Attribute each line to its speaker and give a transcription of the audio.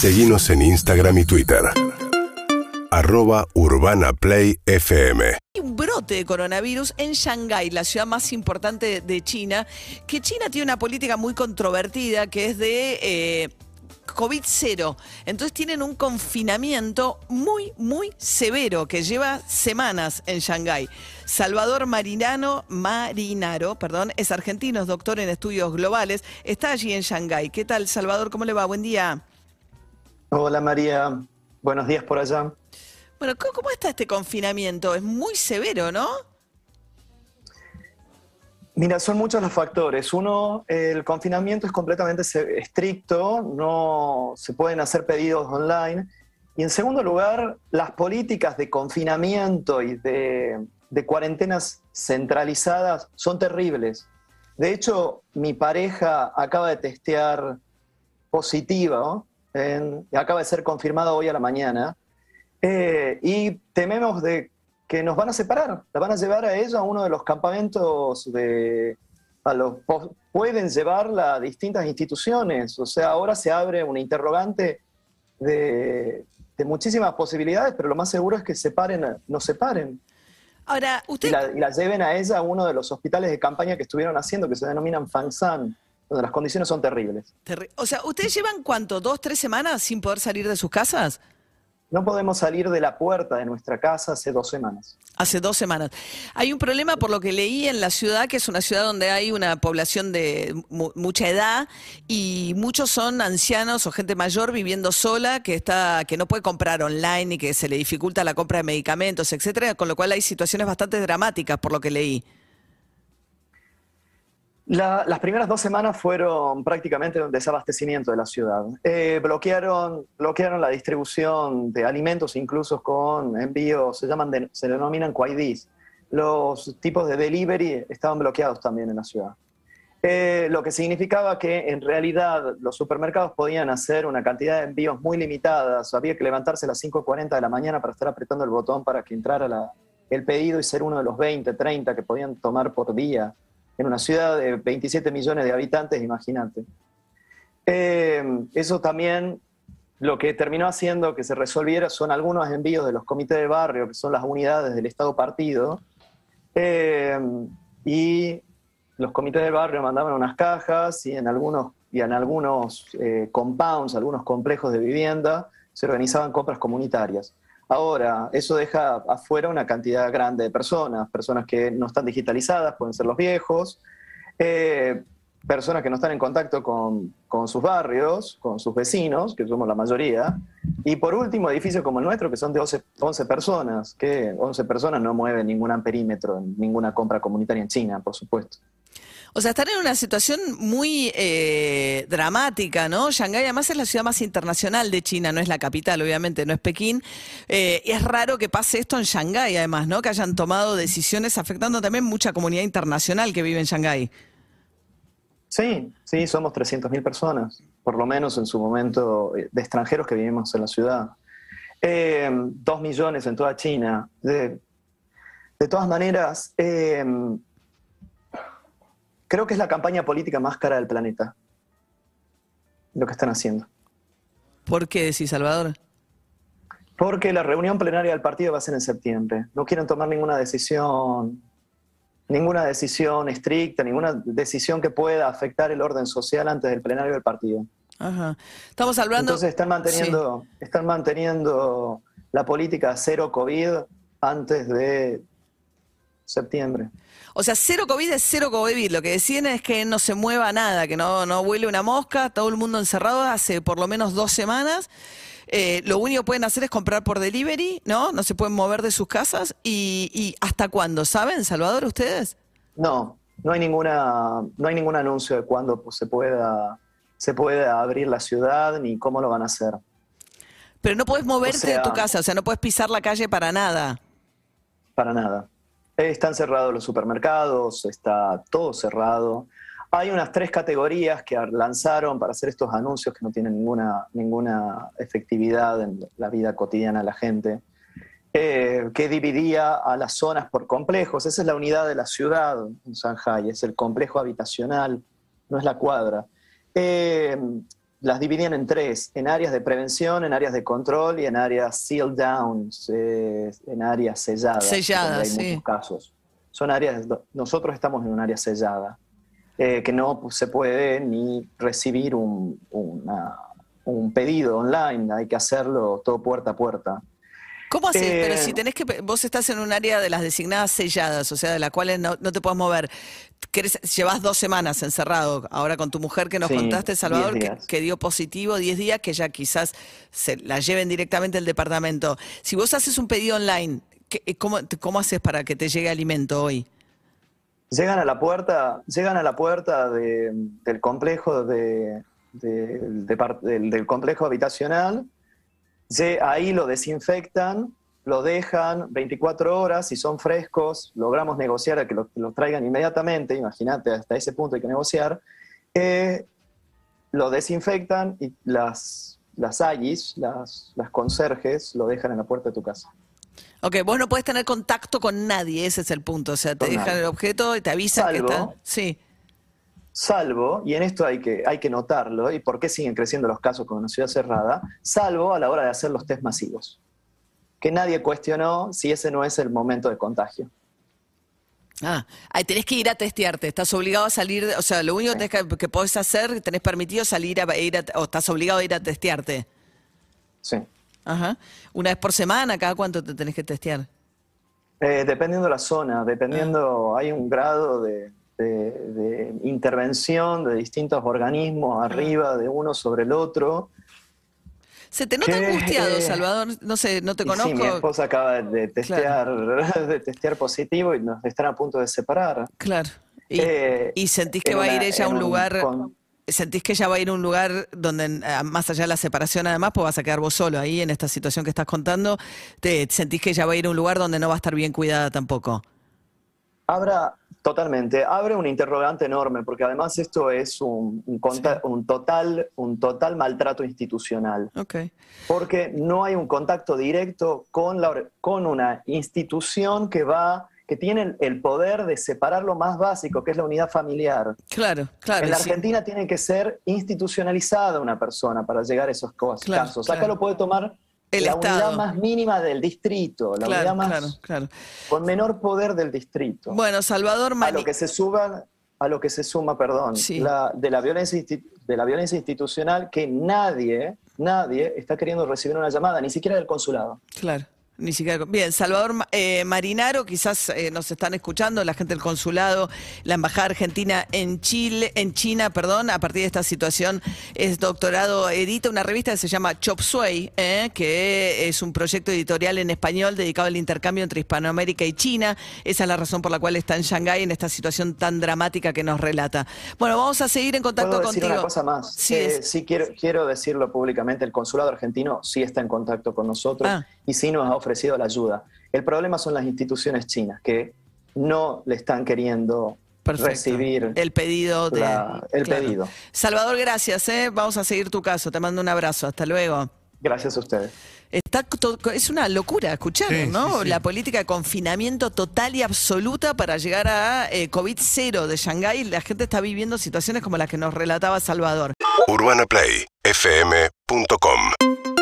Speaker 1: Seguimos en Instagram y Twitter. Arroba Urbana Play FM.
Speaker 2: Hay un brote de coronavirus en Shanghái, la ciudad más importante de China, que China tiene una política muy controvertida que es de eh, COVID cero. Entonces tienen un confinamiento muy, muy severo que lleva semanas en Shanghái. Salvador Marinano, Marinaro, perdón, es argentino, es doctor en estudios globales, está allí en Shanghái. ¿Qué tal, Salvador? ¿Cómo le va? Buen día.
Speaker 3: Hola María, buenos días por allá.
Speaker 2: Bueno, ¿cómo, está este confinamiento? Es muy severo, ¿no?
Speaker 3: Mira, son muchos los factores. Uno, el confinamiento es completamente estricto, no se pueden hacer pedidos online. Y en segundo lugar, las políticas de confinamiento y de, de cuarentenas centralizadas son terribles. De hecho, mi pareja acaba de testear positiva, ¿no? En- acaba de ser confirmada hoy a la mañana. Eh, y tememos de que nos van a separar, la van a llevar a ella a uno de los campamentos de... A los, pueden llevarla a distintas instituciones, o sea, ahora se abre una interrogante de, de muchísimas posibilidades, pero lo más seguro es que separen, nos separen
Speaker 2: Ahora,
Speaker 3: y
Speaker 2: usted...
Speaker 3: la, y la lleven a ella a uno de los hospitales de campaña que estuvieron haciendo, que se denominan Fangsan, donde las condiciones son terribles.
Speaker 2: Terri- O sea, ¿ustedes llevan cuánto? ¿Dos, tres semanas sin poder salir de sus casas?
Speaker 3: No podemos salir de la puerta de nuestra casa hace dos semanas.
Speaker 2: Hace dos semanas. Hay un problema, por lo que leí, en la ciudad, que es una ciudad donde hay una población de mu- mucha edad y muchos son ancianos o gente mayor viviendo sola que está que no puede comprar online y que se le dificulta la compra de medicamentos, etcétera, con lo cual hay situaciones bastante dramáticas, por lo que leí.
Speaker 3: La- las primeras dos semanas fueron prácticamente un desabastecimiento de la ciudad. Eh, bloquearon, bloquearon la distribución de alimentos, incluso con envíos, se, llaman de- se denominan QIDs. Los tipos de delivery estaban bloqueados también en la ciudad. Eh, lo que significaba que en realidad los supermercados podían hacer una cantidad de envíos muy limitadas. Había que levantarse a las 5.40 de la mañana para estar apretando el botón para que entrara la- el pedido y ser uno de los 20, 30 que podían tomar por día en una ciudad de 27 millones de habitantes, imagínate. Eh, eso también lo que terminó haciendo que se resolviera son algunos envíos de los comités de barrio, que son las unidades del Estado partido, eh, y los comités de barrio mandaban unas cajas y en algunos, y en algunos eh, compounds, algunos complejos de vivienda, se organizaban compras comunitarias. Ahora, eso deja afuera una cantidad grande de personas, personas que no están digitalizadas, pueden ser los viejos, eh, personas que no están en contacto con, con sus barrios, con sus vecinos, que somos la mayoría, y por último, edificios como el nuestro, que son de 11, 11 personas, que 11 personas no mueven ningún amperímetro en ninguna compra comunitaria en China, por supuesto.
Speaker 2: O sea, están en una situación muy eh, dramática, ¿no? Shanghái además es la ciudad más internacional de China, no es la capital, obviamente, no es Pekín. Eh, y es raro que pase esto en Shanghái, además, ¿no? Que hayan tomado decisiones afectando también mucha comunidad internacional que vive en Shanghái.
Speaker 3: Sí, sí, somos 300.000 personas, por lo menos en su momento, eh, de extranjeros que vivimos en la ciudad. Dos millones en toda China. De, de todas maneras, creo que es la campaña política más cara del planeta, lo que están haciendo.
Speaker 2: ¿Por qué decís, Salvador?
Speaker 3: Porque la reunión plenaria del partido va a ser en septiembre. No quieren tomar ninguna decisión, ninguna decisión estricta, ninguna decisión que pueda afectar el orden social antes del plenario del partido.
Speaker 2: Ajá. Estamos hablando.
Speaker 3: Entonces están manteniendo, están manteniendo la política cero COVID antes de septiembre.
Speaker 2: O sea, cero COVID es cero COVID. Lo que deciden es que no se mueva nada, que no, no huele una mosca, todo el mundo encerrado hace por lo menos dos semanas. Eh, lo único que pueden hacer es comprar por delivery, ¿no? No se pueden mover de sus casas. ¿Y, y hasta cuándo? ¿Saben, Salvador, ustedes?
Speaker 3: No, no hay ninguna, no hay ningún anuncio de cuándo pues, se pueda, se pueda abrir la ciudad ni cómo lo van a hacer.
Speaker 2: Pero no puedes moverte de
Speaker 3: sea-
Speaker 2: tu casa, o sea, no puedes pisar la calle para nada.
Speaker 3: Para nada. Están cerrados los supermercados, está todo cerrado. Hay unas tres categorías que lanzaron para hacer estos anuncios que no tienen ninguna, ninguna efectividad en la vida cotidiana de la gente, eh, que dividía a las zonas por complejos. Esa es la unidad de la ciudad en Shanghai, es el complejo habitacional, no es la cuadra. Eh, las dividían en tres, en áreas de prevención, en áreas de control y en áreas seal downs, eh, en áreas selladas.
Speaker 2: Selladas,
Speaker 3: hay
Speaker 2: sí.
Speaker 3: muchos casos. Son áreas, nosotros estamos en un área sellada, eh, que no se puede ni recibir un, una- un pedido online, hay que hacerlo todo puerta a puerta.
Speaker 2: ¿Cómo haces?
Speaker 3: Eh,
Speaker 2: Pero si tenés que, vos estás en un área de las designadas selladas, o sea, de las cuales no, no te puedes mover. ¿Querés- llevas dos semanas encerrado, ahora con tu mujer que nos
Speaker 3: Sí,
Speaker 2: contaste, Salvador,
Speaker 3: 10
Speaker 2: que, dio positivo 10 días, que ya quizás se la lleven directamente al departamento. Si vos haces un pedido online, ¿qué- ¿cómo, cómo haces para que te llegue alimento hoy?
Speaker 3: Llegan a la puerta, llegan a la puerta de- del complejo de- de- del complejo habitacional, ahí lo desinfectan, lo dejan 24 horas, si son frescos, logramos negociar a que los los traigan inmediatamente, imagínate, hasta ese punto hay que negociar, eh, lo desinfectan y las, las ayis, las, las conserjes, lo dejan en la puerta de tu casa.
Speaker 2: Ok, vos no podés tener contacto con nadie, ese es el punto. O sea, te
Speaker 3: Con
Speaker 2: dejan
Speaker 3: nadie.
Speaker 2: el objeto y te avisan que está. Sí.
Speaker 3: Salvo, y en esto hay que, hay que notarlo, y por qué siguen creciendo los casos con una ciudad cerrada, salvo a la hora de hacer los test masivos, que nadie cuestionó si ese no es el momento de contagio.
Speaker 2: Ah, tenés que ir a testearte, estás obligado a salir, o sea, lo único que, tenés que, que podés hacer, tenés permitido salir a ir a, o estás obligado a ir a testearte.
Speaker 3: Sí.
Speaker 2: Ajá. Una vez por semana, ¿cada cuánto te tenés que testear?
Speaker 3: Eh, dependiendo de la zona, dependiendo, hay un grado de, de- de intervención de distintos organismos arriba de uno sobre el otro.
Speaker 2: ¿Se te nota angustiado, Salvador? No sé, no te
Speaker 3: Y sí, mi
Speaker 2: conozco.
Speaker 3: esposa acaba de testear, de testear positivo y nos están a punto de separar.
Speaker 2: Claro. Y,
Speaker 3: Eh,
Speaker 2: y sentís que va a ir ella a un lugar,
Speaker 3: con-
Speaker 2: sentís que ella va a ir a un lugar donde, eh, más allá de la separación, además, pues vas a quedar vos solo ahí en esta situación que estás contando. Te sentís que ella va a ir a un lugar donde no va a estar bien cuidada tampoco.
Speaker 3: Abra, totalmente, abre un interrogante enorme, porque además esto es un, un conta- un total, un total maltrato institucional, porque no hay un contacto directo con, la, con una institución que va que tiene el- poder de separar lo más básico, que es la unidad familiar.
Speaker 2: Claro, claro.
Speaker 3: en la
Speaker 2: sí.
Speaker 3: Argentina tiene que ser institucionalizada una persona para llegar a esos cos-
Speaker 2: Claro,
Speaker 3: casos. Acá
Speaker 2: claro.
Speaker 3: lo puede tomar
Speaker 2: El
Speaker 3: la
Speaker 2: Estado.
Speaker 3: unidad más mínima del distrito, la
Speaker 2: Claro,
Speaker 3: unidad más
Speaker 2: claro, claro.
Speaker 3: con menor poder del distrito.
Speaker 2: Bueno, Salvador
Speaker 3: a
Speaker 2: Mani.
Speaker 3: lo que se suba, a lo que se suma, perdón,
Speaker 2: Sí.
Speaker 3: la- de, la violencia, de la violencia institucional que nadie, nadie está queriendo recibir una llamada, ni siquiera del consulado.
Speaker 2: Claro. Ni siquiera. Bien, Salvador eh, Marinaro, quizás eh, nos están escuchando, la gente del consulado, la embajada argentina en Chile, en China, perdón, a partir de esta situación es doctorado, edita una revista que se llama Chop Suey, eh, que es un proyecto editorial en español dedicado al intercambio entre Hispanoamérica y China. Esa es la razón por la cual está en Shanghái en esta situación tan dramática que nos relata. Bueno, vamos a seguir en contacto
Speaker 3: ¿Puedo decir
Speaker 2: contigo.
Speaker 3: una cosa más?
Speaker 2: Sí, es-
Speaker 3: sí quiero, quiero decirlo públicamente, el consulado argentino sí está en contacto con nosotros
Speaker 2: Ah.
Speaker 3: y sí nos ha ofrecido la ayuda. El problema son las instituciones chinas que no le están queriendo
Speaker 2: Perfecto.
Speaker 3: recibir
Speaker 2: el pedido de
Speaker 3: la- el pedido.
Speaker 2: Salvador, gracias, ¿eh? vamos a seguir tu caso. Te mando un abrazo, hasta luego.
Speaker 3: Gracias a ustedes.
Speaker 2: Está es una locura, escucharon,
Speaker 4: Sí,
Speaker 2: ¿no?
Speaker 4: sí, sí.
Speaker 2: La política de confinamiento total y absoluta para llegar a eh, COVID-0 de Shanghái. La gente está viviendo situaciones como las que nos relataba Salvador.
Speaker 1: UrbanaPlayFM.com